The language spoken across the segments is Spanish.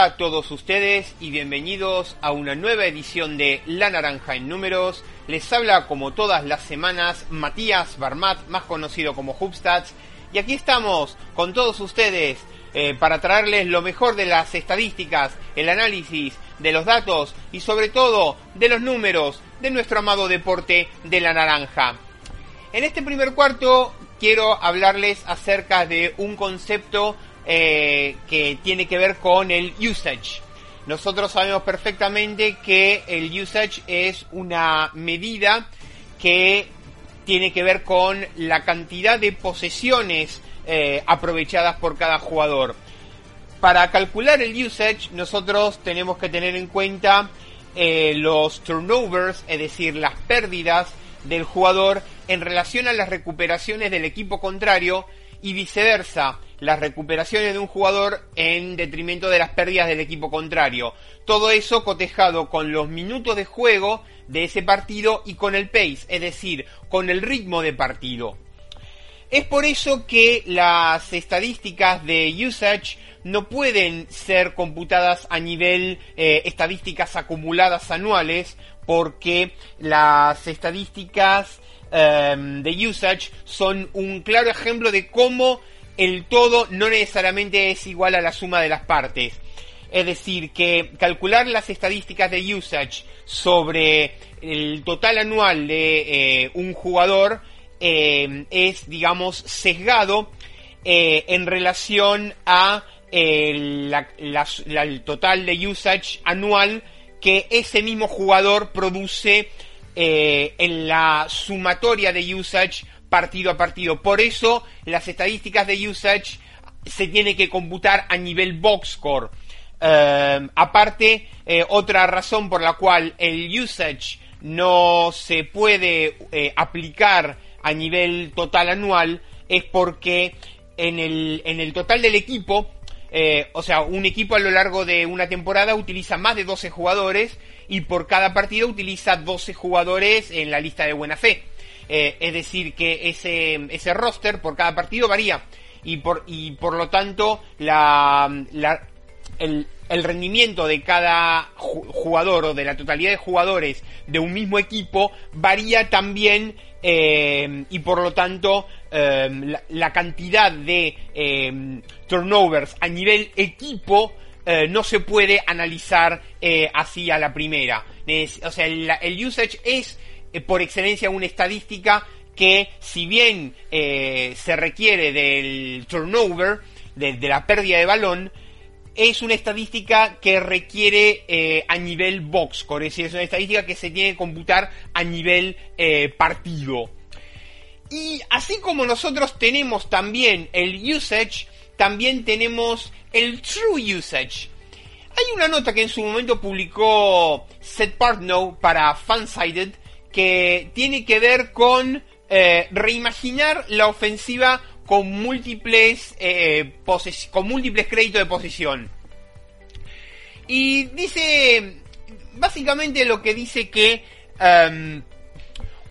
A todos ustedes y bienvenidos a una nueva edición de La Naranja en Números. Les habla como todas las semanas Matías Barmat, más conocido como Hubstats. Y aquí estamos con todos ustedes eh, para traerles lo mejor de las estadísticas, el análisis de los datos y sobre todo de los números de nuestro amado deporte de la naranja. En este primer cuarto quiero hablarles acerca de un concepto eh, que tiene que ver con el usage. Nosotros sabemos perfectamente que el usage es una medida que tiene que ver con la cantidad de posesiones eh, aprovechadas por cada jugador. Para calcular el usage nosotros tenemos que tener en cuenta eh, los turnovers, es decir, las pérdidas del jugador en relación a las recuperaciones del equipo contrario y viceversa las recuperaciones de un jugador en detrimento de las pérdidas del equipo contrario. Todo eso cotejado con los minutos de juego de ese partido y con el pace, es decir, con el ritmo de partido. Es por eso que las estadísticas de usage no pueden ser computadas a nivel eh, estadísticas acumuladas anuales porque las estadísticas em, de usage son un claro ejemplo de cómo el todo no necesariamente es igual a la suma de las partes. Es decir, que calcular las estadísticas de usage sobre el total anual de eh, un jugador eh, es, digamos, sesgado eh, en relación a el total de usage anual que ese mismo jugador produce en la sumatoria de usage partido a partido. Por eso las estadísticas de usage se tienen que computar a nivel box score. Eh, aparte, eh, otra razón por la cual el usage no se puede eh, aplicar a nivel total anual es porque en el, en el total del equipo, o sea, un equipo a lo largo de una temporada utiliza más de 12 jugadores y por cada partido utiliza 12 jugadores en la lista de buena fe. Eh, es decir, que ese, ese roster por cada partido varía y por, y por lo tanto la, el, rendimiento de cada jugador o de la totalidad de jugadores de un mismo equipo varía también eh, y por lo tanto eh, la, cantidad de turnovers a nivel equipo no se puede analizar así a la primera. o sea, el usage es eh, por excelencia una estadística que si bien eh, se requiere del turnover, de, la pérdida de balón, es una estadística que requiere eh, a nivel box score, es decir, es una estadística que se tiene que computar a nivel partido. Y así como nosotros tenemos también el usage, también tenemos el true usage. Hay una nota que en su momento publicó Seth Partnow para Fansided que tiene que ver con eh, reimaginar la ofensiva con múltiples, eh, con múltiples créditos de posición. Y dice, básicamente lo que dice que em,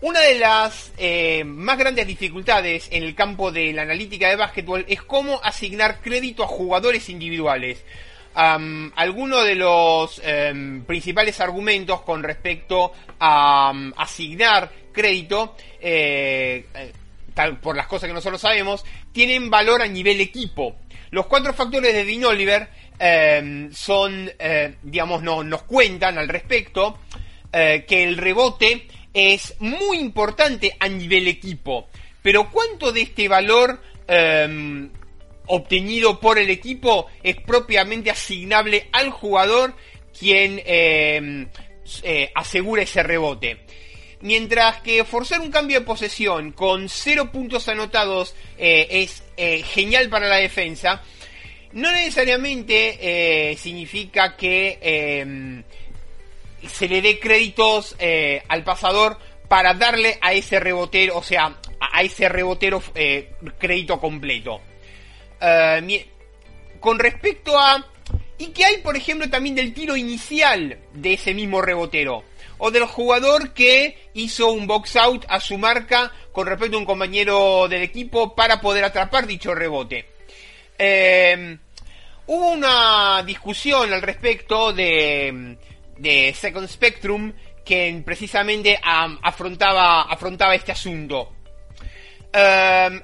una de las eh, más grandes dificultades en el campo de la analítica de básquetbol es cómo asignar crédito a jugadores individuales algunos de los em, principales argumentos con respecto a asignar crédito, eh, eh, por las cosas que nosotros sabemos, tienen valor a nivel equipo. Los cuatro factores de Dean Oliver em, son, eh, digamos, no, nos cuentan al respecto que el rebote es muy importante a nivel equipo. Pero ¿cuánto de este valor em, obtenido por el equipo es propiamente asignable al jugador quien eh, eh, asegura ese rebote. Mientras que forzar un cambio de posesión con cero puntos anotados eh, es genial para la defensa, no necesariamente significa que se le dé créditos al pasador para darle a ese rebotero, o sea, a ese rebotero crédito completo. Eh, con respecto a... ¿Y qué hay, por ejemplo, también del tiro inicial de ese mismo rebotero? O del jugador que hizo un box out a su marca con respecto a un compañero del equipo para poder atrapar dicho rebote. Eh, hubo una discusión al respecto de, de Second Spectrum que precisamente afrontaba, afrontaba este asunto. Em,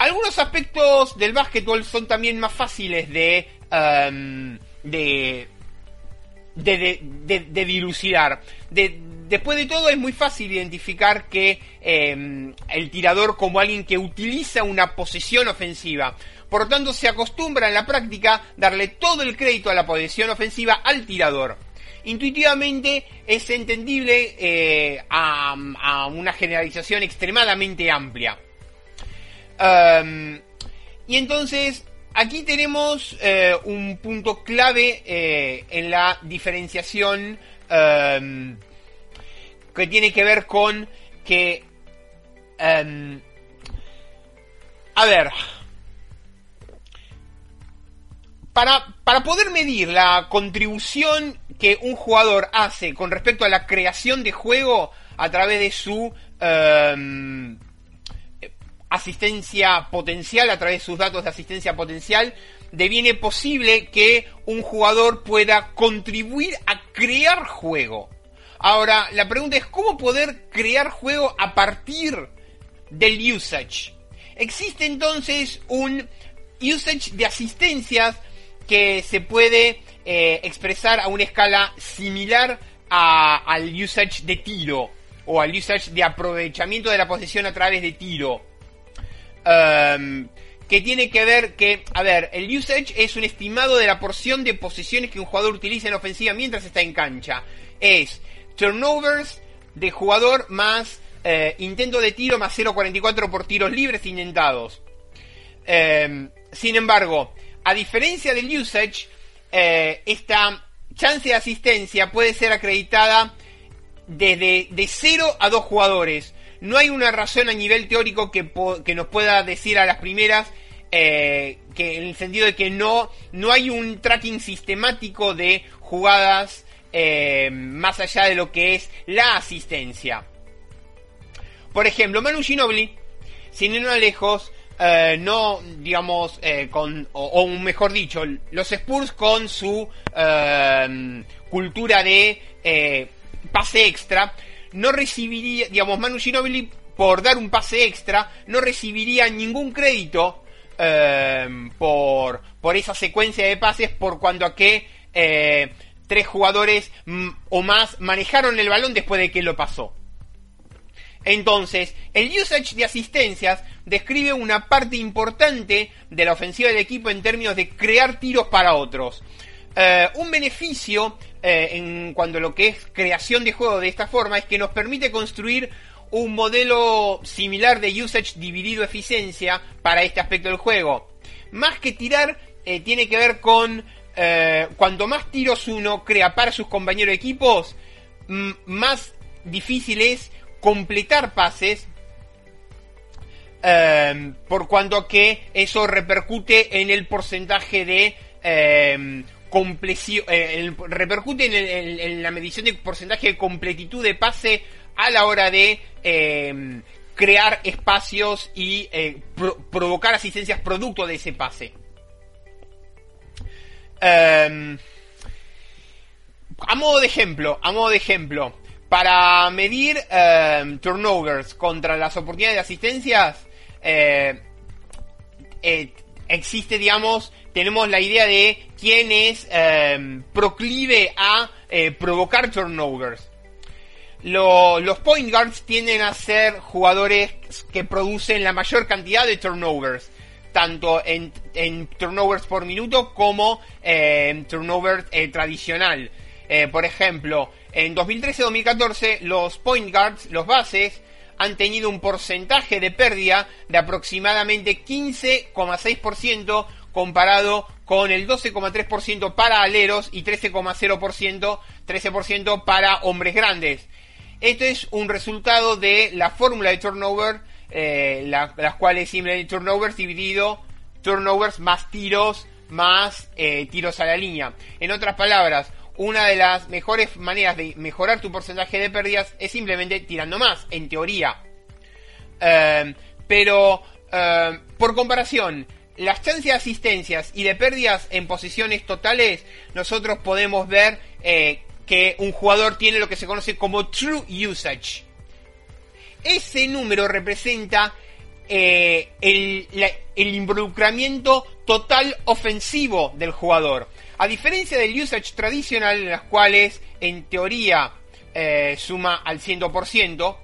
algunos aspectos del básquetbol son también más fáciles de, em, de, de, dilucidar. después de todo es muy fácil identificar que em, el tirador como alguien que utiliza una posesión ofensiva. Por lo tanto, se acostumbra en la práctica darle todo el crédito a la posesión ofensiva al tirador intuitivamente es entendible eh, a, una generalización extremadamente amplia. Um, y entonces, aquí tenemos eh, un punto clave eh, en la diferenciación um, que tiene que ver con que... Um, a ver, para, para, poder medir la contribución que un jugador hace con respecto a la creación de juego a través de su em, asistencia potencial, a través de sus datos de asistencia potencial, deviene posible que un jugador pueda contribuir a crear juego. Ahora, la pregunta es cómo poder crear juego a partir del usage. Existe entonces un usage de asistencias que se puede eh, expresar a una escala similar al usage de tiro o al usage de aprovechamiento de la posesión a través de tiro. Em, que tiene que ver que, a ver, el usage es un estimado de la porción de posesiones que un jugador utiliza en ofensiva mientras está en cancha. Es turnovers de jugador más eh, intento de tiro más 0.44 por tiros libres intentados. Em, sin embargo, a diferencia del usage, eh, esta chance de asistencia puede ser acreditada desde de 0 a 2 jugadores. No hay una razón a nivel teórico que, nos pueda decir a las primeras eh, que en el sentido de que no, no hay un tracking sistemático de jugadas eh, más allá de lo que es la asistencia. Por ejemplo, Manu Ginobili, sin ir más lejos, eh, no, digamos, con, o, mejor dicho, los Spurs con su cultura de pase extra, no recibiría, digamos, Manu Ginobili, por dar un pase extra, no recibiría ningún crédito por, por esa secuencia de pases, por cuanto a que tres jugadores mm, o más manejaron el balón después de que lo pasó. Entonces, el usage de asistencias describe una parte importante de la ofensiva del equipo en términos de crear tiros para otros. Eh, un beneficio eh, en cuanto a lo que es creación de juego de esta forma es que nos permite construir un modelo similar de usage dividido eficiencia para este aspecto del juego. Más que tirar, eh, tiene que ver con cuanto más tiros uno crea para sus compañeros de equipos, más difícil es completar pases em, por cuanto que eso repercute en el porcentaje de eh, repercute en, la medición de porcentaje de completitud de pase a la hora de em, crear espacios y eh, provocar asistencias producto de ese pase. a modo de ejemplo, a modo de ejemplo, para medir eh, turnovers contra las oportunidades de asistencias, eh, existe, digamos, tenemos la idea de quién es proclive a provocar turnovers. los point guards tienden a ser jugadores que producen la mayor cantidad de turnovers, tanto en, turnovers por minuto como en turnovers tradicional. por ejemplo, en 2013-2014, los point guards, los bases, han tenido un porcentaje de pérdida de aproximadamente 15,6% comparado con el 12,3% para aleros y 13,0% 13% para hombres grandes. Esto es un resultado de la fórmula de turnover, eh, las cuales simplemente turnovers dividido turnovers más tiros más eh, tiros a la línea. En otras palabras, una de las mejores maneras de mejorar tu porcentaje de pérdidas es simplemente tirando más, en teoría. Eh, pero, por comparación, las chances de asistencias y de pérdidas en posiciones totales, nosotros podemos ver eh, que un jugador tiene lo que se conoce como true usage. Ese número representa eh, el, involucramiento total ofensivo del jugador. A diferencia del usage tradicional, en las cuales en teoría eh, suma al 100%,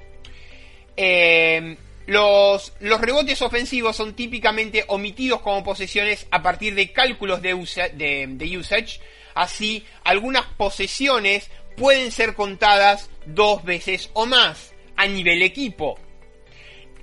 eh, los, los, rebotes ofensivos son típicamente omitidos como posesiones a partir de cálculos de, de usage. Así, algunas posesiones pueden ser contadas dos veces o más a nivel equipo.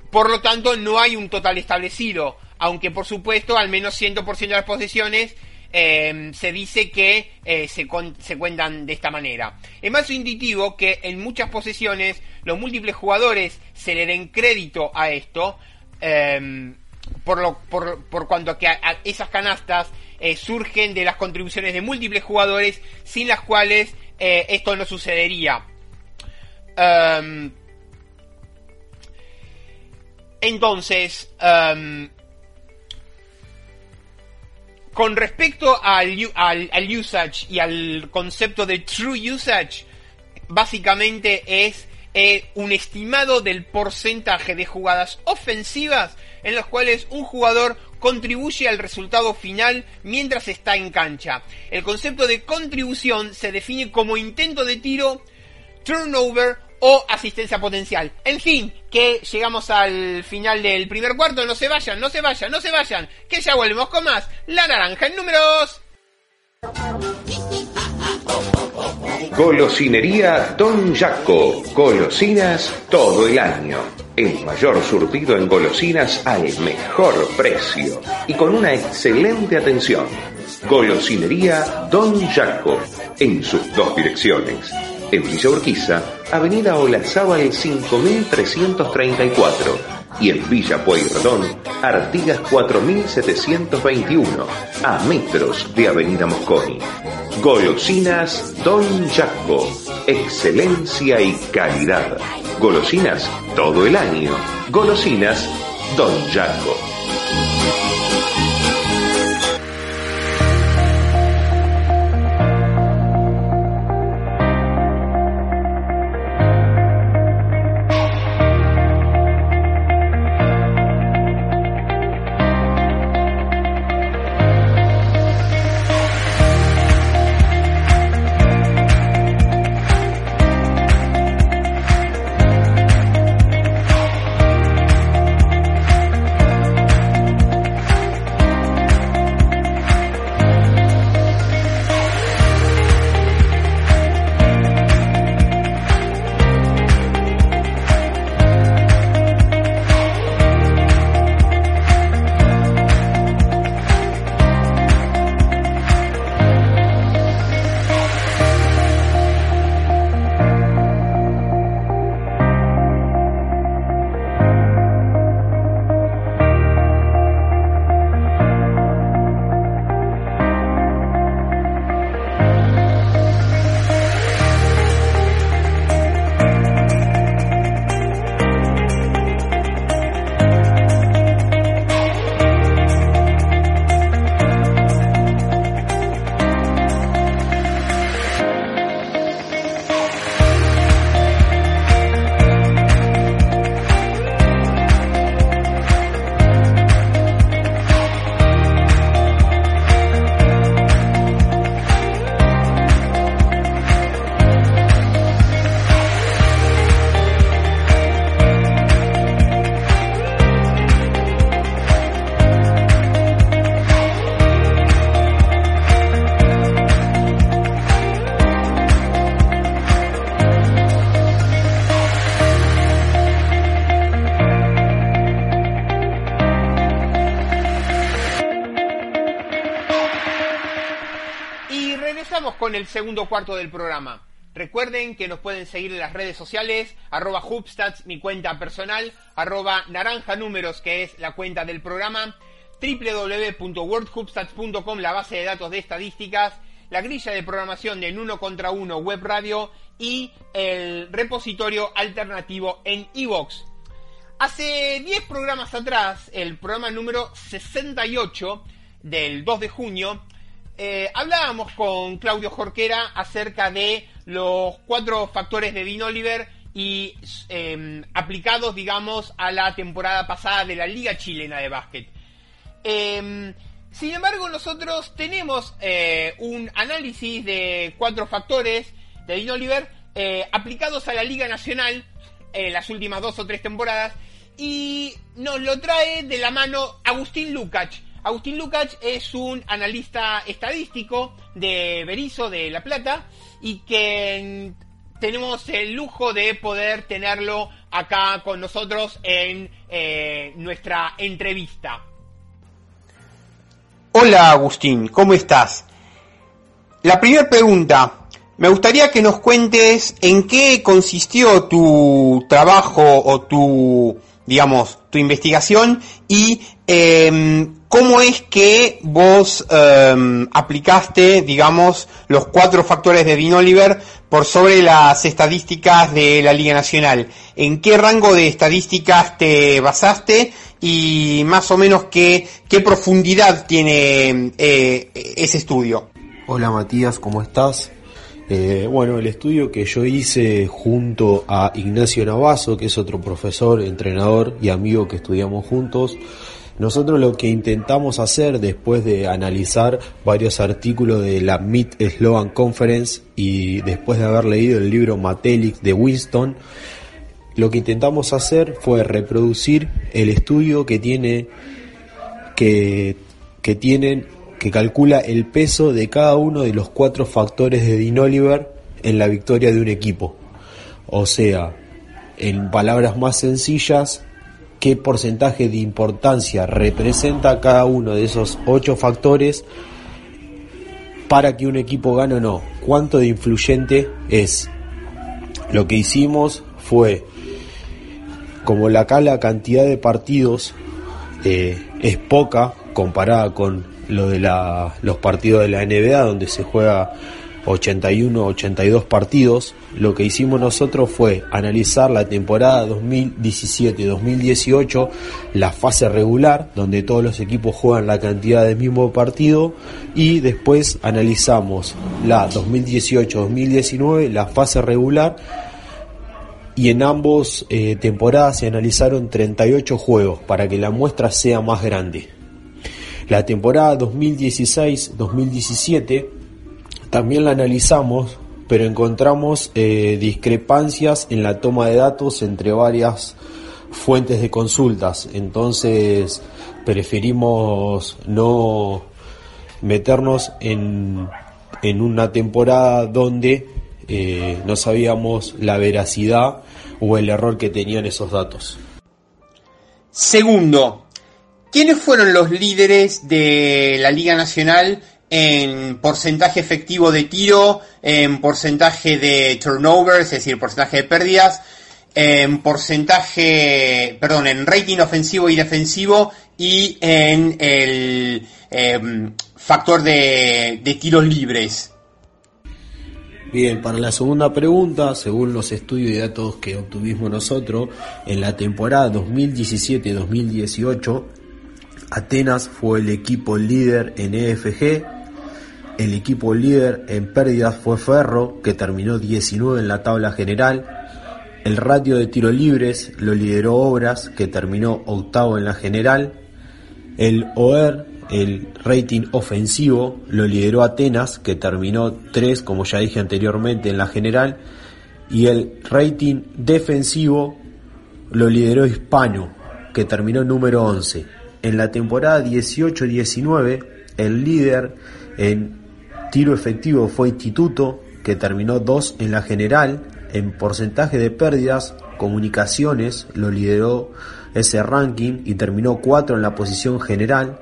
Por lo tanto, no hay un total establecido, aunque por supuesto al menos 100% de las posiciones em, se dice que eh, se, cuentan de esta manera. Es más intuitivo que en muchas posesiones los múltiples jugadores se le den crédito a esto, em, por, lo, por, por, cuanto que esas canastas eh, surgen de las contribuciones de múltiples jugadores sin las cuales eh, esto no sucedería. Em, entonces, con respecto al, al, usage y al concepto de true usage, básicamente es eh, un estimado del porcentaje de jugadas ofensivas en las cuales un jugador contribuye al resultado final mientras está en cancha. El concepto de contribución se define como intento de tiro, turnover o asistencia potencial. En fin, que llegamos al final del primer cuarto. No se vayan, no se vayan, no se vayan. Que ya volvemos con más. La naranja en números. Golosinería Don Jaco. Golosinas todo el año. El mayor surtido en golosinas al mejor precio y con una excelente atención. Golosinería Don Jaco. En sus dos direcciones en Villa Urquiza, Avenida Olazábal 5334 y en Villa Pueyrredón, Artigas 4721, a metros de Avenida Mosconi. Golosinas Don Jaco, excelencia y calidad. Golosinas todo el año. Golosinas Don Jaco. El segundo cuarto del programa. Recuerden que nos pueden seguir en las redes sociales, arroba Hubstats, mi cuenta personal, arroba naranja números, que es la cuenta del programa, www.wordhubstats.com, la base de datos de estadísticas, la grilla de programación de en uno contra uno web radio y el repositorio alternativo en iVoox. Hace 10 programas atrás, el programa número 68 del 2 de junio, eh, hablábamos con Claudio Jorquera acerca de los cuatro factores de Dean Oliver y em, aplicados, digamos, a la temporada pasada de la Liga Chilena de Básquet. Em, sin embargo, nosotros tenemos eh, un análisis de cuatro factores de Dean Oliver eh, aplicados a la Liga Nacional en las últimas dos o tres temporadas y nos lo trae de la mano Agustín Lukács. Agustín Lukács es un analista estadístico de Berizo de La Plata y que tenemos el lujo de poder tenerlo acá con nosotros en eh, nuestra entrevista. Hola Agustín, ¿cómo estás? La primera pregunta, me gustaría que nos cuentes en qué consistió tu trabajo o tu, digamos, tu investigación y em, cómo es que vos em, aplicaste, digamos, los cuatro factores de Dean Oliver por sobre las estadísticas de la Liga Nacional. ¿En qué rango de estadísticas te basaste y más o menos qué, qué profundidad tiene eh, ese estudio? Hola Matías, ¿cómo estás? Eh, bueno, el estudio que yo hice junto a Ignacio Navazo, que es otro profesor, entrenador y amigo que estudiamos juntos, nosotros lo que intentamos hacer después de analizar varios artículos de la Meet Slogan Conference y después de haber leído el libro Matelic de Winston, lo que intentamos hacer fue reproducir el estudio que tiene que, que tienen que calcula el peso de cada uno de los cuatro factores de Dean Oliver en la victoria de un equipo. O sea, en palabras más sencillas, qué porcentaje de importancia representa cada uno de esos ocho factores para que un equipo gane o no. Cuánto de influyente es. Lo que hicimos fue, como la, acá la cantidad de partidos eh, es poca comparada con lo de la, los partidos de la NBA, donde se juega 81, 82 partidos, lo que hicimos nosotros fue analizar la temporada 2017-2018, la fase regular, donde todos los equipos juegan la cantidad del mismo partido, y después analizamos la 2018-2019, la fase regular, y en ambos eh, temporadas se analizaron 38 juegos para que la muestra sea más grande. La temporada 2016-2017 también la analizamos, pero encontramos eh, discrepancias en la toma de datos entre varias fuentes de consultas. Entonces preferimos no meternos en, en una temporada donde eh, no sabíamos la veracidad o el error que tenían esos datos. Segundo, ¿Quiénes fueron los líderes de la Liga Nacional en porcentaje efectivo de tiro, en porcentaje de turnovers, es decir, porcentaje de pérdidas, en porcentaje, perdón, en rating ofensivo y defensivo y en el em, factor de, de tiros libres? Bien, para la segunda pregunta, según los estudios y datos que obtuvimos nosotros, en la temporada 2017-2018, Atenas fue el equipo líder en EFG, el equipo líder en pérdidas fue Ferro, que terminó 19 en la tabla general, el ratio de tiro libres lo lideró Obras, que terminó octavo en la general, el OER, el rating ofensivo, lo lideró Atenas, que terminó 3, como ya dije anteriormente, en la general, y el rating defensivo lo lideró Hispano, que terminó número 11. En la temporada 18-19, el líder en tiro efectivo fue Instituto, que terminó 2 en la general. En porcentaje de pérdidas, Comunicaciones lo lideró ese ranking y terminó 4 en la posición general.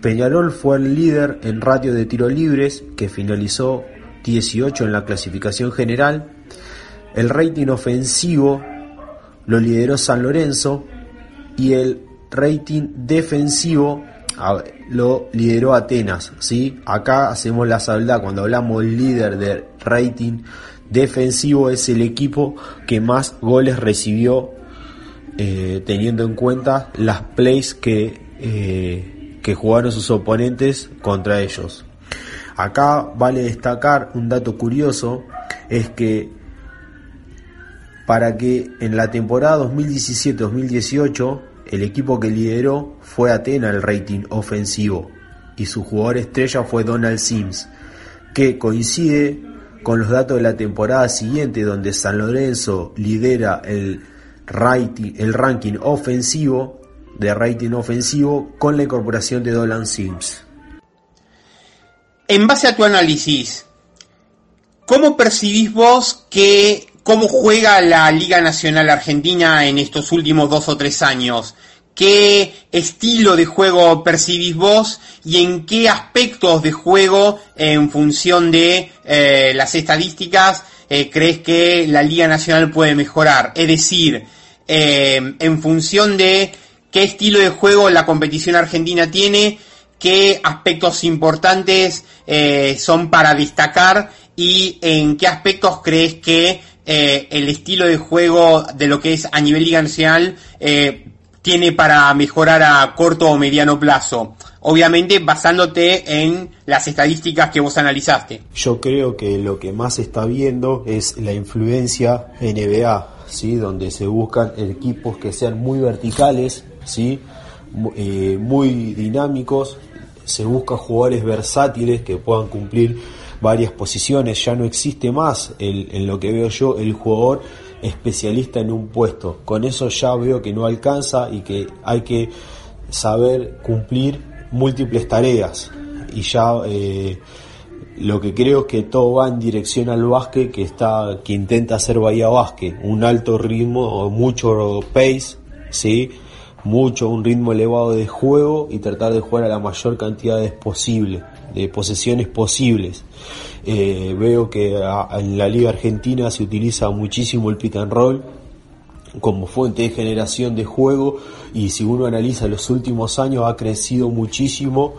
Peñarol fue el líder en ratio de tiro libres, que finalizó 18 en la clasificación general. El rating ofensivo lo lideró San Lorenzo y el rating defensivo lo lideró Atenas, ¿sí? Acá hacemos la salvedad, cuando hablamos líder de rating defensivo es el equipo que más goles recibió eh, teniendo en cuenta las plays que, eh, que jugaron sus oponentes contra ellos. Acá vale destacar un dato curioso, es que para que en la temporada 2017-2018 el equipo que lideró fue Atena el rating ofensivo y su jugador estrella fue Donald Sims, que coincide con los datos de la temporada siguiente donde San Lorenzo lidera el, rating, el ranking ofensivo de rating ofensivo con la incorporación de Donald Sims. En base a tu análisis, ¿cómo percibís vos que cómo juega la Liga Nacional Argentina en estos últimos dos o tres años? qué estilo de juego percibís vos y en qué aspectos de juego, en función de eh, las estadísticas, eh, crees que la Liga Nacional puede mejorar. Es decir, eh, en función de qué estilo de juego la competición argentina tiene, qué aspectos importantes son para destacar y en qué aspectos crees que el estilo de juego de lo que es a nivel Liga Nacional tiene para mejorar a corto o mediano plazo? Obviamente basándote en las estadísticas que vos analizaste. Yo creo que lo que más se está viendo es la influencia NBA, ¿sí? donde se buscan equipos que sean muy verticales, ¿sí? Eh, muy dinámicos, se busca jugadores versátiles que puedan cumplir varias posiciones, ya no existe más en lo que veo yo el jugador especialista en un puesto. Con eso ya veo que no alcanza y que hay que saber cumplir múltiples tareas. Y ya eh, lo que creo es que todo va en dirección al básquet que está que intenta hacer Bahía Básquet, un alto ritmo, mucho pace, sí, mucho un ritmo elevado de juego y tratar de jugar a la mayor cantidad de posible, de posesiones posibles. Eh, veo que en la Liga Argentina se utiliza muchísimo el pick and roll como fuente de generación de juego y si uno analiza los últimos años ha crecido muchísimo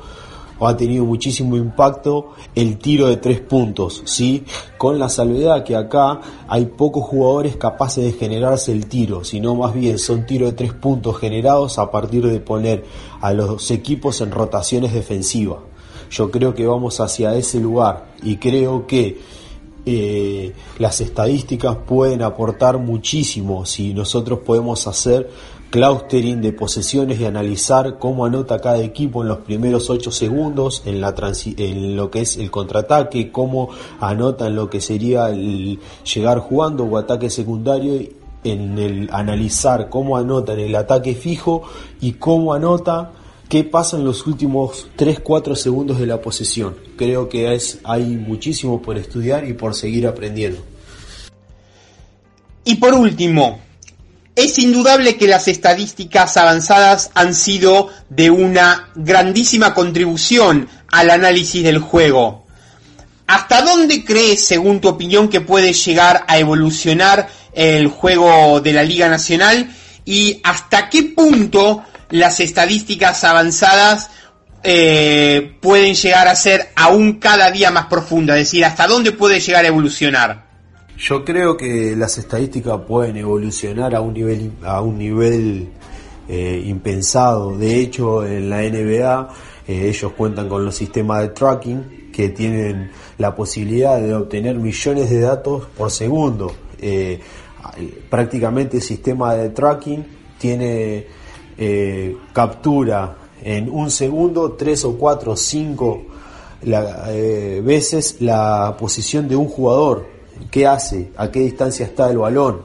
ha tenido muchísimo impacto el tiro de tres puntos, ¿sí? Con la salvedad que acá hay pocos jugadores capaces de generarse el tiro, sino más bien son tiros de tres puntos generados a partir de poner a los equipos en rotaciones defensivas. Yo creo que vamos hacia ese lugar y creo que eh, las estadísticas pueden aportar muchísimo si nosotros podemos hacer clustering de posesiones y analizar cómo anota cada equipo en los primeros 8 segundos en, la en lo que es el contraataque, cómo anota en lo que sería el llegar jugando o ataque secundario en el analizar cómo anota en el ataque fijo y cómo anota qué pasa en los últimos 3-4 segundos de la posesión. Creo que es, hay muchísimo por estudiar y por seguir aprendiendo. Y por último, es indudable que las estadísticas avanzadas han sido de una grandísima contribución al análisis del juego. ¿Hasta dónde crees, según tu opinión, que puede llegar a evolucionar el juego de la Liga Nacional? ¿Y hasta qué punto las estadísticas avanzadas eh, pueden llegar a ser aún cada día más profundas, es decir, hasta dónde puede llegar a evolucionar. Yo creo que las estadísticas pueden evolucionar a un nivel a un nivel eh, impensado. De hecho, en la NBA eh, ellos cuentan con los sistemas de tracking que tienen la posibilidad de obtener millones de datos por segundo. prácticamente el sistema de tracking tiene eh, captura en un segundo tres o cuatro o cinco eh, veces la posición de un jugador, qué hace, a qué distancia está el balón.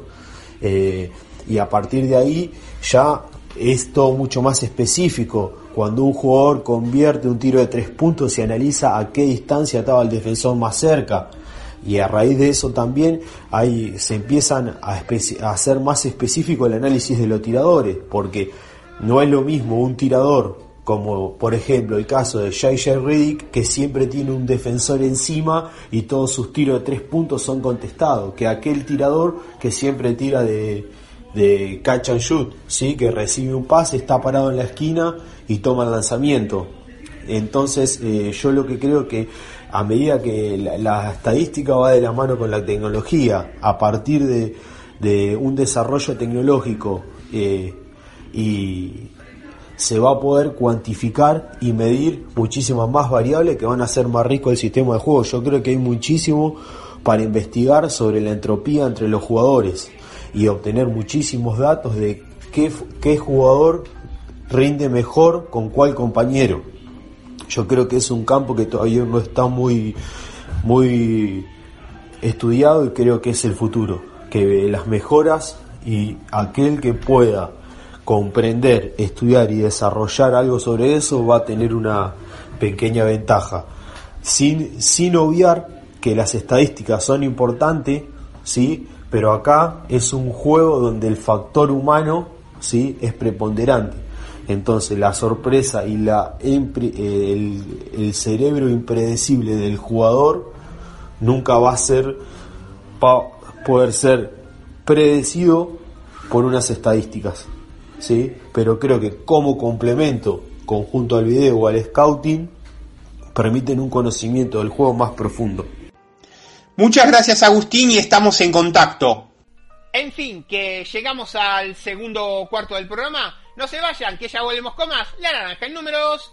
Eh, y a partir de ahí ya es todo mucho más específico. Cuando un jugador convierte un tiro de tres puntos y analiza a qué distancia estaba el defensor más cerca. Y a raíz de eso también ahí se empiezan a hacer más específico el análisis de los tiradores, porque no es lo mismo un tirador como por ejemplo el caso de J.J. Riddick, que siempre tiene un defensor encima y todos sus tiros de tres puntos son contestados, que aquel tirador que siempre tira de, de catch and shoot, ¿sí? que recibe un pase, está parado en la esquina y toma el lanzamiento. Entonces eh, yo lo que creo que a medida que la estadística va de la mano con la tecnología, a partir de de un desarrollo tecnológico eh, y se va a poder cuantificar y medir muchísimas más variables que van a hacer más rico el sistema de juego. Yo creo que hay muchísimo para investigar sobre la entropía entre los jugadores y obtener muchísimos datos de qué, qué jugador rinde mejor con cuál compañero. Yo creo que es un campo que todavía no está muy, muy estudiado y creo que es el futuro. Que las mejoras y aquel que pueda comprender, estudiar y desarrollar algo sobre eso va a tener una pequeña ventaja. Sin, sin obviar que las estadísticas son importantes, ¿sí? pero acá es un juego donde el factor humano ¿sí? es preponderante. Entonces la sorpresa y la, el, el cerebro impredecible del jugador nunca va a ser va poder ser predecido por unas estadísticas. ¿Sí? Pero creo que como complemento conjunto al video o al scouting permiten un conocimiento del juego más profundo. Muchas gracias Agustín y estamos en contacto. En fin, que llegamos al segundo cuarto del programa. No se vayan, que ya volvemos con más. La naranja en números.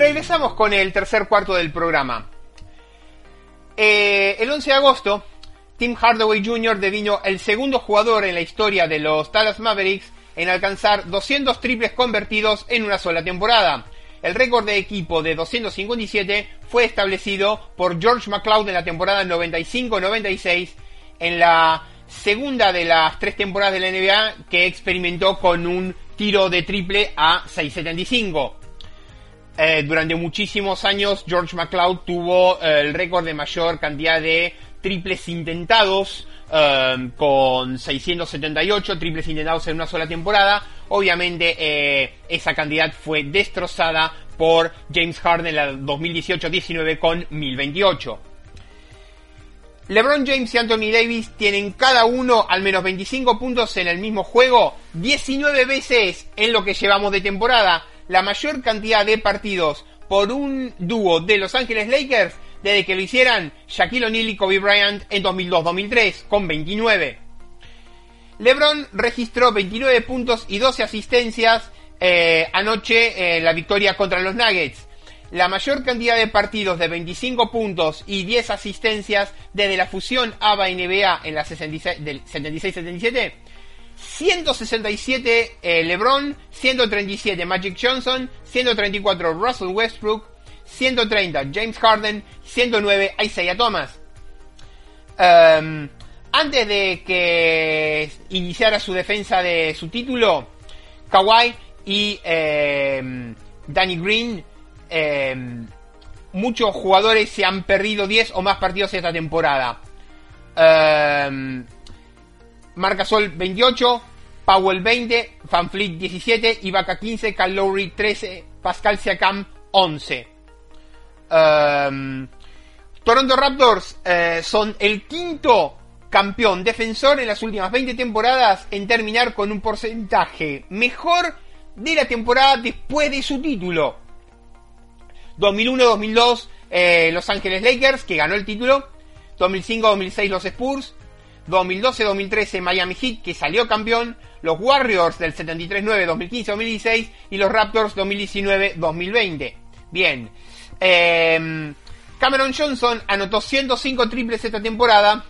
regresamos con el tercer cuarto del programa. Eh, el 11 de agosto, Tim Hardaway Jr. devino el segundo jugador en la historia de los Dallas Mavericks en alcanzar 200 triples convertidos en una sola temporada. El récord de equipo de 257 fue establecido por George McCloud en la temporada 95-96 en la segunda de las tres temporadas de la NBA que experimentó con un tiro de triple a 675. Eh, durante muchísimos años George McCloud tuvo eh, el récord de mayor cantidad de triples intentados eh, con 678 triples intentados en una sola temporada. Obviamente esa cantidad fue destrozada por James Harden en la 2018-19 con 1028. LeBron James y Anthony Davis tienen cada uno al menos 25 puntos en el mismo juego 19 veces en lo que llevamos de temporada, la mayor cantidad de partidos por un dúo de Los Ángeles Lakers desde que lo hicieran Shaquille O'Neal y Kobe Bryant en 2002-2003 con 29. LeBron registró 29 puntos y 12 asistencias eh, anoche en la victoria contra los Nuggets. La mayor cantidad de partidos de 25 puntos y 10 asistencias desde la fusión ABA-NBA en la 66 del 76-77. 167 eh, LeBron, 137 Magic Johnson, 134 Russell Westbrook, 130 James Harden, 109 Isaiah Thomas. Um, antes de que iniciara su defensa de su título, Kawhi y eh, Danny Green, eh, muchos jugadores se han perdido 10 o más partidos esta temporada. Marcasol 28, Powell 20, Van Fleet 17, Ibaka 15, Cal Lowry 13, Pascal Siakam 11. Um, Toronto Raptors eh, son el quinto campeón defensor en las últimas 20 temporadas en terminar con un porcentaje mejor de la temporada después de su título. 2001-2002 eh, Los Ángeles Lakers que ganó el título. 2005-2006 los Spurs. 2012-2013 Miami Heat que salió campeón. Los Warriors del 73-9 2015-2016 y los Raptors 2019-2020. Bien. Eh, Cameron Johnson anotó 105 triples esta temporada,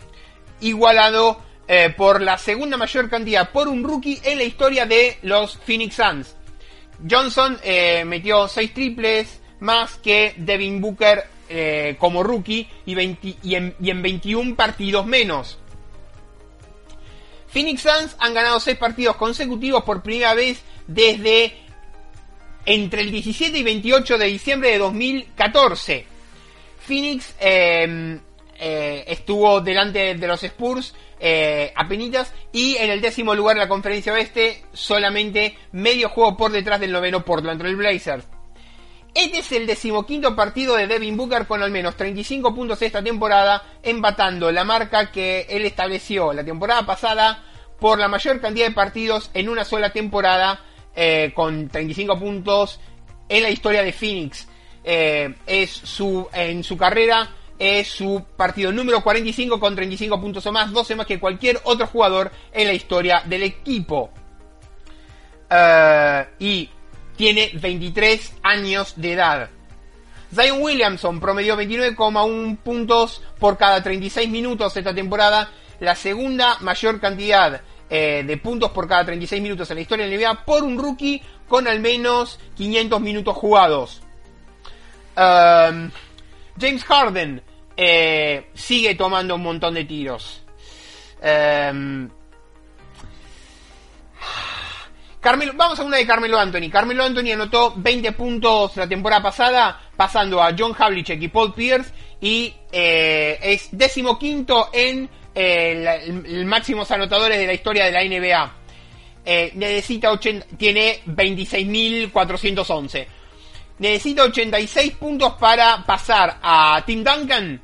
igualado eh, por la segunda mayor cantidad por un rookie en la historia de los Phoenix Suns. Johnson eh, metió 6 triples más que Devin Booker eh, como rookie y, 20, y, en, y en 21 partidos menos. Phoenix Suns han ganado 6 partidos consecutivos por primera vez desde entre el 17 y 28 de diciembre de 2014. Phoenix eh, eh, estuvo delante de los Spurs eh, a penitas y en el décimo lugar de la conferencia oeste solamente medio juego por detrás del noveno Portland Trail Blazers. Este es el decimoquinto partido de Devin Booker con al menos 35 puntos esta temporada, empatando la marca que él estableció la temporada pasada por la mayor cantidad de partidos en una sola temporada eh, con 35 puntos en la historia de Phoenix. Eh, es su en su carrera es su partido número 45 con 35 puntos o más, 12 más que cualquier otro jugador en la historia del equipo. Uh, y tiene 23 años de edad. Zion Williamson promedió 29,1 puntos por cada 36 minutos esta temporada, la segunda mayor cantidad eh, de puntos por cada 36 minutos en la historia de la NBA por un rookie con al menos 500 minutos jugados. Um, James Harden eh, sigue tomando un montón de tiros. Um, Vamos a una de Carmelo Anthony. Carmelo Anthony anotó 20 puntos la temporada pasada, pasando a John Havlicek y Paul Pierce, y eh, es decimoquinto en eh, máximos anotadores de la historia de la NBA. Eh, necesita 80, tiene 26.411. Necesita 86 puntos para pasar a Tim Duncan,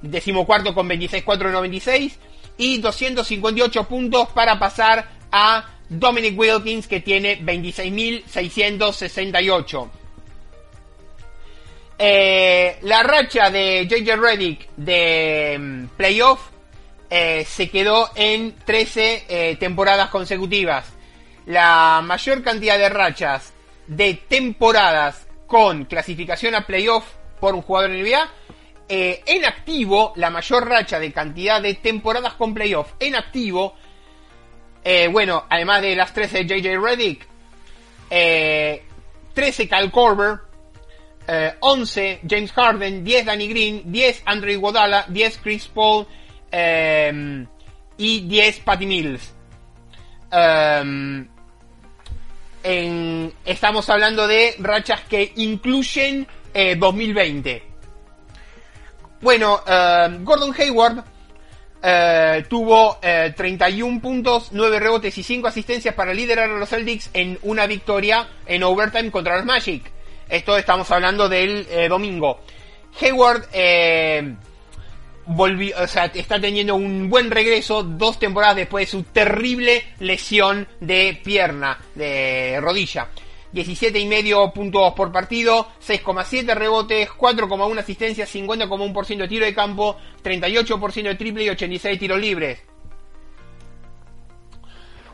decimocuarto con 26.496, y 258 puntos para pasar a Dominic Wilkins que tiene 26.668. Eh, la racha de JJ Reddick de mm, playoff eh, se quedó en 13 eh, temporadas consecutivas. La mayor cantidad de rachas de temporadas con clasificación a playoff por un jugador en NBA. en activo, la mayor racha de cantidad de temporadas con playoff en activo. Bueno, además de las 13 de JJ Reddick, 13 Cal Corber, 11 James Harden, 10 Danny Green, 10 Andrew Iguodala, 10 Chris Paul em, y 10 Patty Mills. Em, estamos hablando de rachas que incluyen 2020. Eh, bueno, Gordon Hayward eh, tuvo 31 eh, puntos, 9 rebotes y 5 asistencias para liderar a los Celtics en una victoria en overtime contra los Magic. Esto estamos hablando del eh, domingo. Hayward volvió, o sea, está teniendo un buen regreso dos temporadas después de su terrible lesión de pierna, de rodilla. 17 y medio puntos por partido, 6,7 rebotes, 4,1 asistencia, 50,1% de tiro de campo, 38% de triple y 86 tiros libres.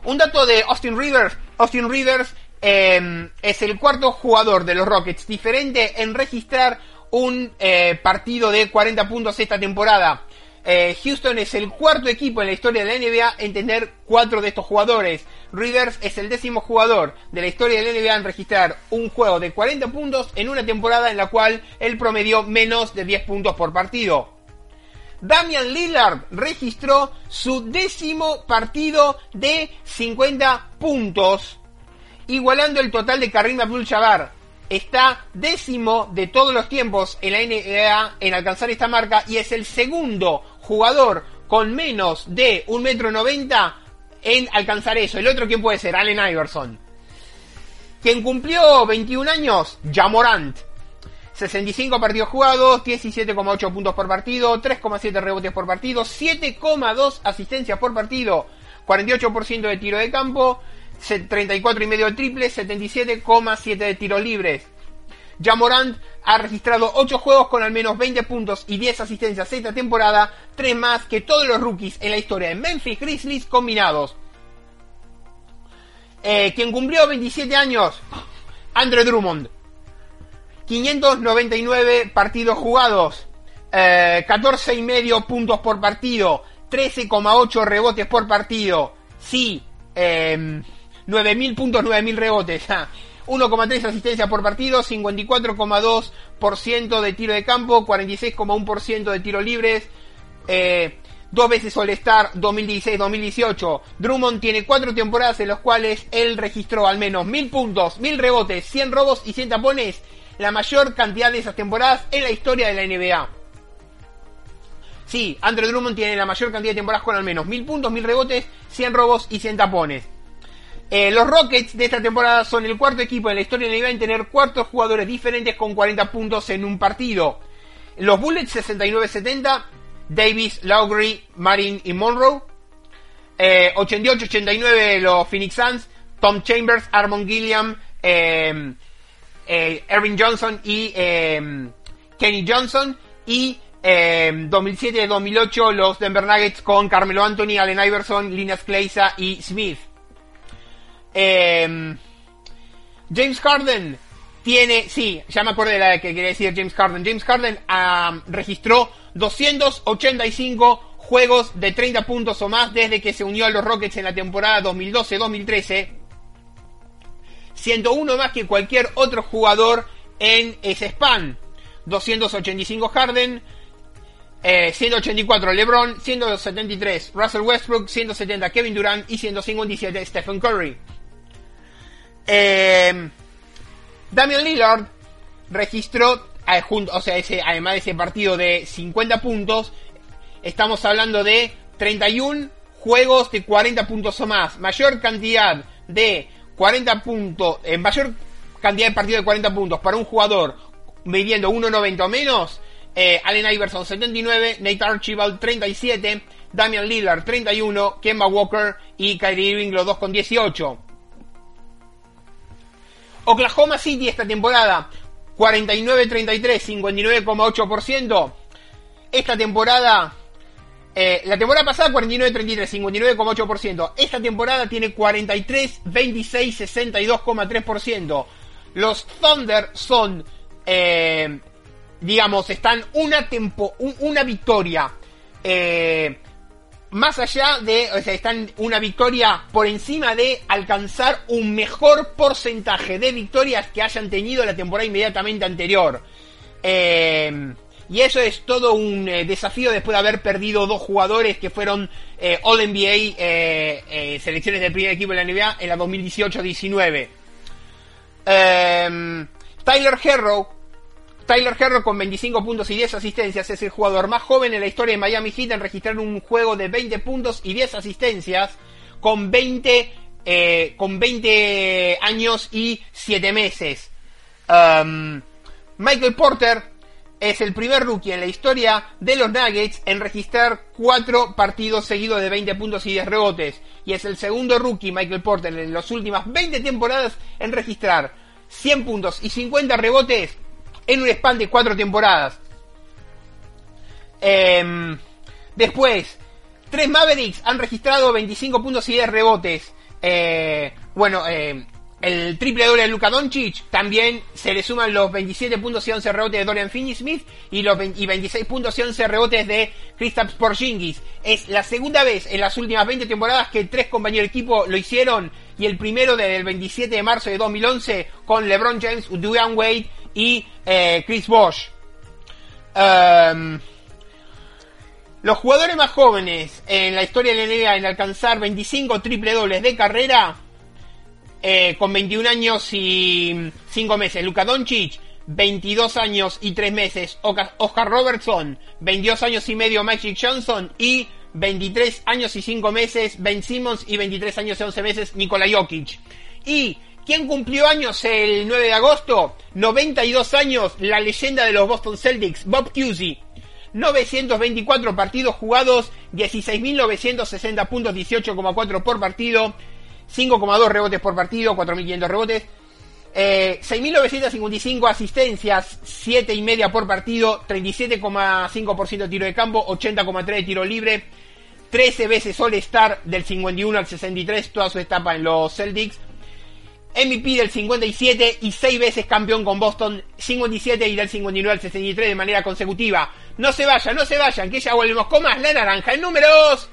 Un dato de Austin Rivers. Austin Rivers Em, es el cuarto jugador de los Rockets diferente en registrar un eh, partido de 40 puntos esta temporada. Eh, Houston es el cuarto equipo en la historia de la NBA en tener cuatro de estos jugadores. Rivers es el décimo jugador de la historia de la NBA en registrar un juego de 40 puntos en una temporada en la cual él promedió menos de 10 puntos por partido. Damian Lillard registró su décimo partido de 50 puntos igualando el total de Karim Abdul-Jabbar. Está décimo de todos los tiempos en la NBA en alcanzar esta marca y es el segundo jugador con menos de 1,90m en alcanzar eso. El otro, ¿quién puede ser? Allen Iverson. Quien cumplió 21 años, Jamorant. 65 partidos jugados, 17,8 puntos por partido, 3,7 rebotes por partido, 7,2 asistencias por partido, 48% de tiro de campo, 34 y medio de triple, 77,7 de tiros libres. Jamorant ha registrado 8 juegos con al menos 20 puntos y 10 asistencias esta temporada, 3 más que todos los rookies en la historia de Memphis Grizzlies combinados. Eh, quien cumplió 27 años, Andre Drummond. 599 partidos jugados, eh, 14 y medio puntos por partido, 13,8 rebotes por partido. Sí, eh, 9.000 puntos, 9.000 rebotes. 1,3 asistencia por partido, 54,2% de tiro de campo, 46,1% de tiro libres. Eh, dos veces All-Star 2016-2018. Drummond tiene cuatro temporadas en las cuales él registró al menos 1000 puntos, 1000 rebotes, 100 robos y 100 tapones. La mayor cantidad de esas temporadas en la historia de la NBA. Sí, Andrew Drummond tiene la mayor cantidad de temporadas con al menos 1000 puntos, 1000 rebotes, 100 robos y 100 tapones. Eh, los Rockets de esta temporada son el cuarto equipo en la historia de la NBA en tener cuatro jugadores diferentes con 40 puntos en un partido. Los Bullets 69-70, Davis, Lowry, Marin y Monroe. 88-89 eh, los Phoenix Suns, Tom Chambers, Armon Gilliam, eh, Erwin Johnson y Kenny Johnson. Y 2007-2008 los Denver Nuggets con Carmelo Anthony, Allen Iverson, Linus Kleiza y Smith. Em, James Harden tiene, sí, ya me acuerdo de la que quería decir James Harden. James Harden registró 285 juegos de 30 puntos o más desde que se unió a los Rockets en la temporada 2012-2013. 101 más que cualquier otro jugador en ese span. 285 Harden, 184 eh, LeBron, 173 Russell Westbrook, 170 Kevin Durant y 157 Stephen Curry. Eh, Damian Lillard registró, eh, o sea, ese, además de ese partido de 50 puntos, estamos hablando de 31 juegos de 40 puntos o más. Mayor cantidad de 40 puntos, eh, mayor cantidad de partidos de 40 puntos para un jugador midiendo 1.90 o menos. Allen Iverson 79, Nate Archibald 37, Damian Lillard 31, Kemba Walker y Kyrie Irving los dos con 18. Oklahoma City esta temporada 49-33, 59,8%. Esta temporada, eh, la temporada pasada 49-33, 59,8%. Esta temporada tiene 43-26, 62,3%. Los Thunder son, eh, digamos, están una, una victoria eh, más allá de, o sea, están una victoria por encima de alcanzar un mejor porcentaje de victorias que hayan tenido la temporada inmediatamente anterior. Eh, y eso es todo un eh, desafío después de haber perdido dos jugadores que fueron eh, All NBA, selecciones del primer equipo de la NBA en la 2018-19. Tyler Herro Tyler Herro con 25 puntos y 10 asistencias es el jugador más joven en la historia de Miami Heat en registrar un juego de 20 puntos y 10 asistencias con 20, eh, con 20 años y 7 meses. Um, Michael Porter es el primer rookie en la historia de los Nuggets en registrar 4 partidos seguidos de 20 puntos y 10 rebotes. Y es el segundo rookie, Michael Porter, en las últimas 20 temporadas en registrar 100 puntos y 50 rebotes en un span de cuatro temporadas. Em, después, tres Mavericks han registrado 25 puntos y 10 rebotes. Eh, bueno, eh, el triple doble de Luka Doncic también se le suman los 27 puntos y 11 rebotes de Dorian Finney-Smith y los 26 puntos y 11 rebotes de Kristaps Porzingis. Es la segunda vez en las últimas 20 temporadas que tres compañeros de equipo lo hicieron y el primero desde el 27 de marzo de 2011 con LeBron James, Dwayne Wade y eh, Chris Bosch. Em, los jugadores más jóvenes en la historia de la NBA en alcanzar 25 triple dobles de carrera eh, con 21 años y 5 meses. Luka Doncic, 22 años y 3 meses. Oscar Robertson, 22 años y medio. Magic Johnson y 23 años y 5 meses. Ben Simmons y 23 años y 11 meses. Nikola Jokic. Y ¿Quién cumplió años el 9 de agosto? 92 años, la leyenda de los Boston Celtics, Bob Cousy. 924 partidos jugados, 16.960 puntos, 18,4 por partido, 5,2 rebotes por partido, 4.500 rebotes, 6.955 eh, asistencias, 7 y media por partido, 37,5% de tiro de campo, 80,3 de tiro libre, 13 veces All-Star del 51 al 63, toda su etapa en los Celtics, MVP del 57 y 6 veces campeón con Boston 57 y del 59 al 63 de manera consecutiva. No se vayan, no se vayan, que ya volvemos con más la naranja en números.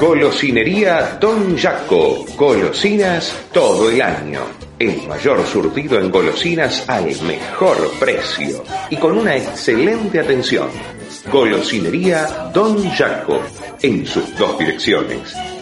Golosinería Don Jaco. Golosinas todo el año. El mayor surtido en golosinas al mejor precio y con una excelente atención. Golosinería Don Jaco. En sus dos direcciones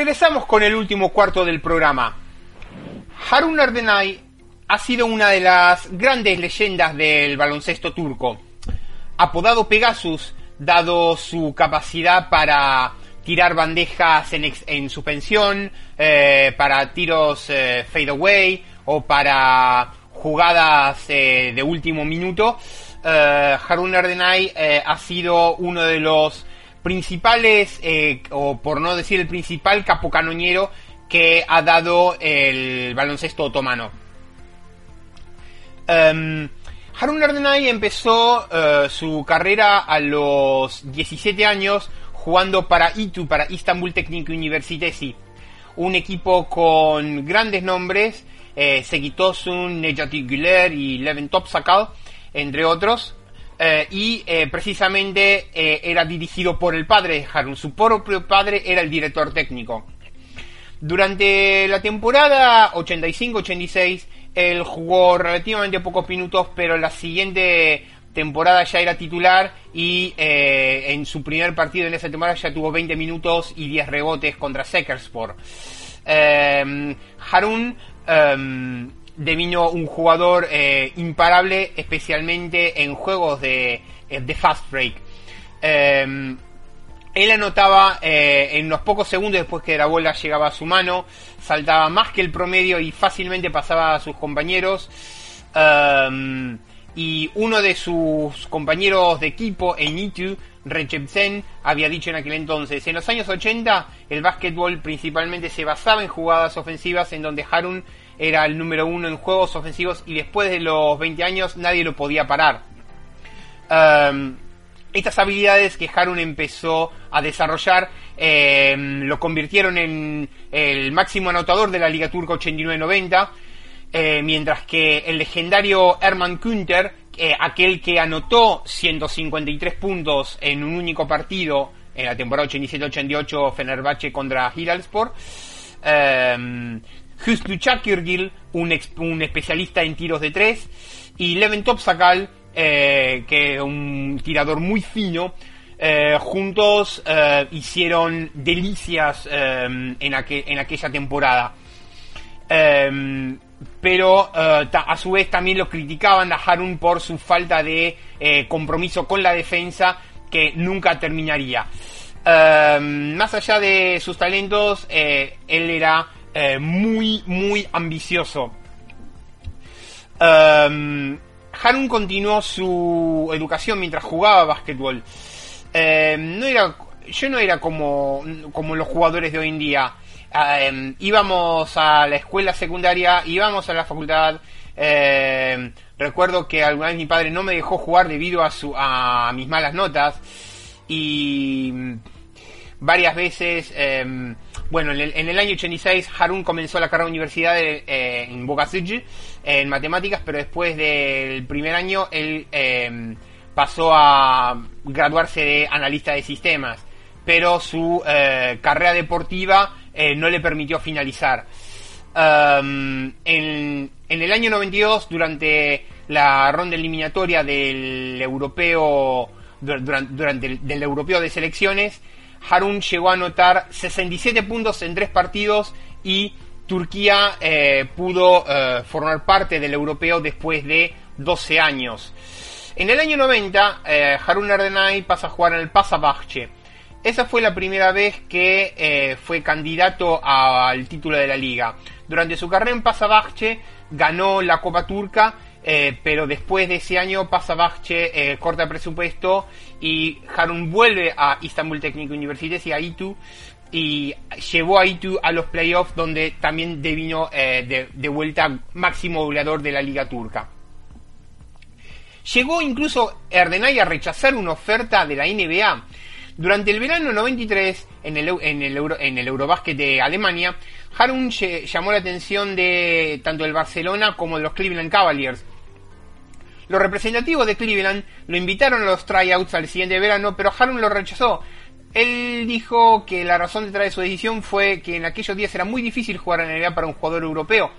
Regresamos con el último cuarto del programa. Harun Erdenay ha sido una de las grandes leyendas del baloncesto turco. Apodado Pegasus, dado su capacidad para tirar bandejas en, en suspensión, eh, para tiros eh, fade away o para jugadas eh, de último minuto, Harun Erdenay ha sido uno de los principales, eh, o por no decir el principal capocanoñero que ha dado el baloncesto otomano. Um, Harun Erdenay empezó uh, su carrera a los 17 años jugando para ITU, para Istanbul Technic Universitesi, un equipo con grandes nombres, eh, Segitosun, Nejati Güler y Levin Topsakal, entre otros. Eh, y eh, precisamente eh, era dirigido por el padre Harun. Su propio padre era el director técnico. Durante la temporada 85-86, él jugó relativamente pocos minutos, pero la siguiente temporada ya era titular y en su primer partido en esa temporada ya tuvo 20 minutos y 10 rebotes contra Sekerspor. Harun devino un jugador eh, imparable, especialmente en juegos de, eh, fast break. Em, él anotaba eh, en unos pocos segundos después que la bola llegaba a su mano, saltaba más que el promedio y fácilmente pasaba a sus compañeros. Em, y uno de sus compañeros de equipo en ITU, Recep Zen, había dicho en aquel entonces, en los años 80 el básquetbol principalmente se basaba en jugadas ofensivas en donde Harun era el número uno en juegos ofensivos y después de los 20 años nadie lo podía parar. Um, estas habilidades que Harun empezó a desarrollar em, lo convirtieron en el máximo anotador de la Liga Turca 89-90, eh, mientras que el legendario Herman Kunter, aquel que anotó 153 puntos en un único partido en la temporada 87-88 Fenerbahce contra Hiralspor, eh, Hüsnü Çakırgil, un, especialista en tiros de tres, y Levin Topsakal, eh, que es un tirador muy fino, eh, juntos eh, hicieron delicias en, en, aquella temporada. Em, pero a su vez también lo criticaban a Harun por su falta de compromiso con la defensa que nunca terminaría. Más allá de sus talentos, él era eh, muy, muy ambicioso. Um, Harun continuó su educación mientras jugaba básquetbol. Em, no era, yo no era como, como los jugadores de hoy en día. Em, íbamos a la escuela secundaria, íbamos a la facultad. recuerdo que alguna vez mi padre no me dejó jugar debido a, su, a mis malas notas. Y varias veces bueno, en el, en el, año 86 Harun comenzó la carrera universidad eh, en Boca en matemáticas, pero después del primer año él em, pasó a graduarse de analista de sistemas, pero su eh, carrera deportiva eh, no le permitió finalizar. Um, en, en, el año 92, durante la ronda eliminatoria del europeo, durante, durante el, del europeo de selecciones, Harun llegó a anotar 67 puntos en tres partidos y Turquía eh, pudo eh, formar parte del europeo después de 12 años. En el año 90, eh, Harun Erdenay pasa a jugar en el Pasabahce. Esa fue la primera vez que fue candidato al título de la liga. Durante su carrera en Pasabahce ganó la Copa Turca eh, pero después de ese año pasa Bachche, eh, corta presupuesto y Harun vuelve a Istanbul Technical University y a ITU y llevó a ITU a los playoffs donde también devino eh, de, vuelta máximo goleador de la liga turca. Llegó incluso Erdenay a rechazar una oferta de la NBA. Durante el verano 93, en el, en el, Euro, en el Eurobásquet de Alemania, Harun llamó la atención de tanto el Barcelona como de los Cleveland Cavaliers, los representativos de Cleveland lo invitaron a los tryouts al siguiente verano, pero Harun lo rechazó. Él dijo que la razón detrás de su decisión fue que en aquellos días era muy difícil jugar en la NBA para un jugador europeo.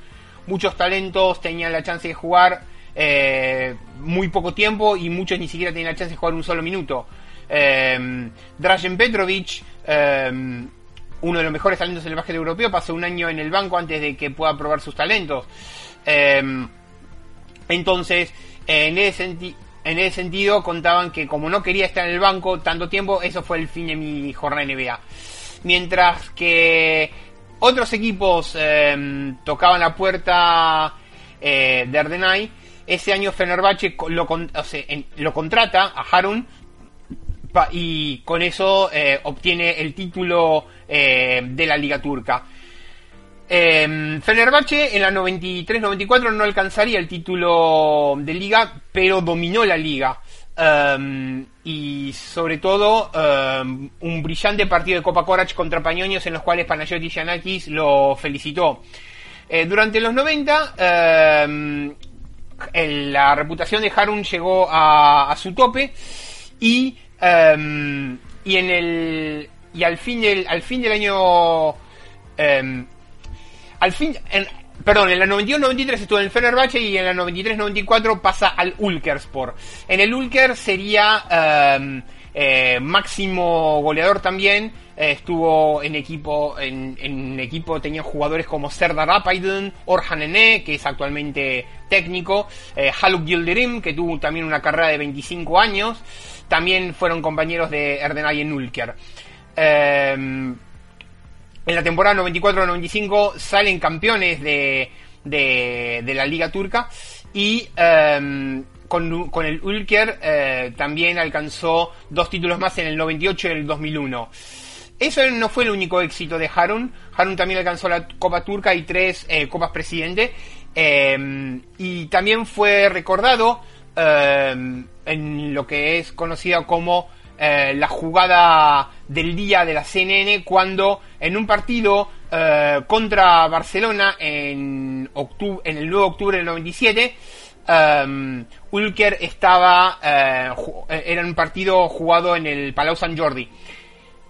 Muchos talentos tenían la chance de jugar eh, muy poco tiempo y muchos ni siquiera tenían la chance de jugar un solo minuto. Eh, Drazen Petrovic eh, uno de los mejores talentos en el básquet europeo, pasó un año en el banco antes de que pueda probar sus talentos. Em, entonces, en ese, en ese sentido, contaban que como no quería estar en el banco tanto tiempo, eso fue el fin de mi jornada NBA. Mientras que otros equipos em, tocaban la puerta eh, de Ardenay, ese año Fenerbahce lo, lo contrata a Harun y con eso eh, obtiene el título eh, de la Liga Turca. Eh, Fenerbahce en la 93-94 no alcanzaría el título de liga, pero dominó la liga. Em, y sobre todo em, un brillante partido de Copa Corach contra Pañoños en los cuales Panagiotis Yanakis lo felicitó. Eh, durante los 90 la reputación de Harun llegó a, a su tope y y en el y al fin del al fin del año al fin en, perdón en la 91-93 estuvo en el Fenerbahce y en la 93-94 pasa al Ulkerspor. En el Ulker sería um, eh, máximo goleador también. Eh, estuvo en equipo en, en, equipo tenía jugadores como Serdar Apaydın Orhan Ene que es actualmente técnico eh, Haluk Yildirim que tuvo también una carrera de 25 años. También fueron compañeros de Erdenay en Ulker. Em, en la temporada 94-95 salen campeones de, de, la Liga Turca y em, con, el Ulker eh, también alcanzó dos títulos más en el 98 y el 2001. Eso no fue el único éxito de Harun. Harun también alcanzó la Copa Turca y tres eh, Copas Presidente. Em, y también fue recordado en lo que es conocida como eh, la jugada del día de la CNN cuando en un partido eh, contra Barcelona en, octubre, en el 9 de octubre del 97 um, Ulker estaba eh, era un partido jugado en el Palau Sant Jordi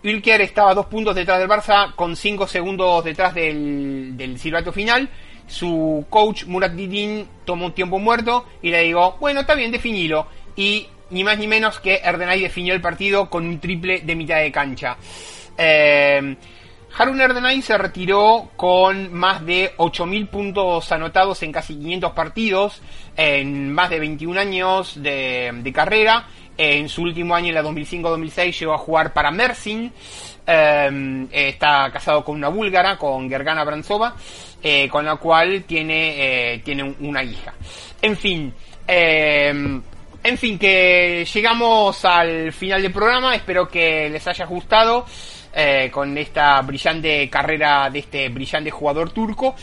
Ulker estaba dos puntos detrás del Barça con cinco segundos detrás del, del silbato final su coach Murat Didin tomó un tiempo muerto y le digo, bueno, está bien, definilo. Y ni más ni menos que Erdenay definió el partido con un triple de mitad de cancha. Eh, Harun Erdenay se retiró con más de 8.000 puntos anotados en casi 500 partidos, en más de 21 años de, carrera. En su último año, en la 2005-2006, llegó a jugar para Mersin. Eh, está casado con una búlgara, con Gergana Branzova, eh, con la cual tiene, tiene una hija. En fin, en fin, que llegamos al final del programa. Espero que les haya gustado eh, con esta brillante carrera de este brillante jugador turco.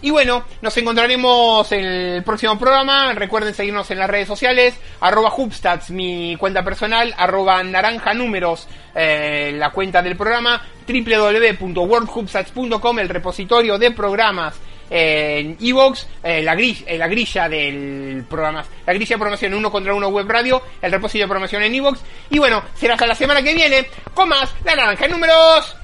Y bueno, nos encontraremos en el próximo programa. Recuerden seguirnos en las redes sociales. Arroba Hubstats, mi cuenta personal. Arroba Naranja Números, eh, la cuenta del programa. www.worldhubstats.com, el repositorio de programas en Evox, eh, la, grilla, eh, la grilla del programa, la grilla de programación uno contra uno web radio, el repositorio de programación en Evox. Y bueno, será hasta la semana que viene con más La Naranja en Números.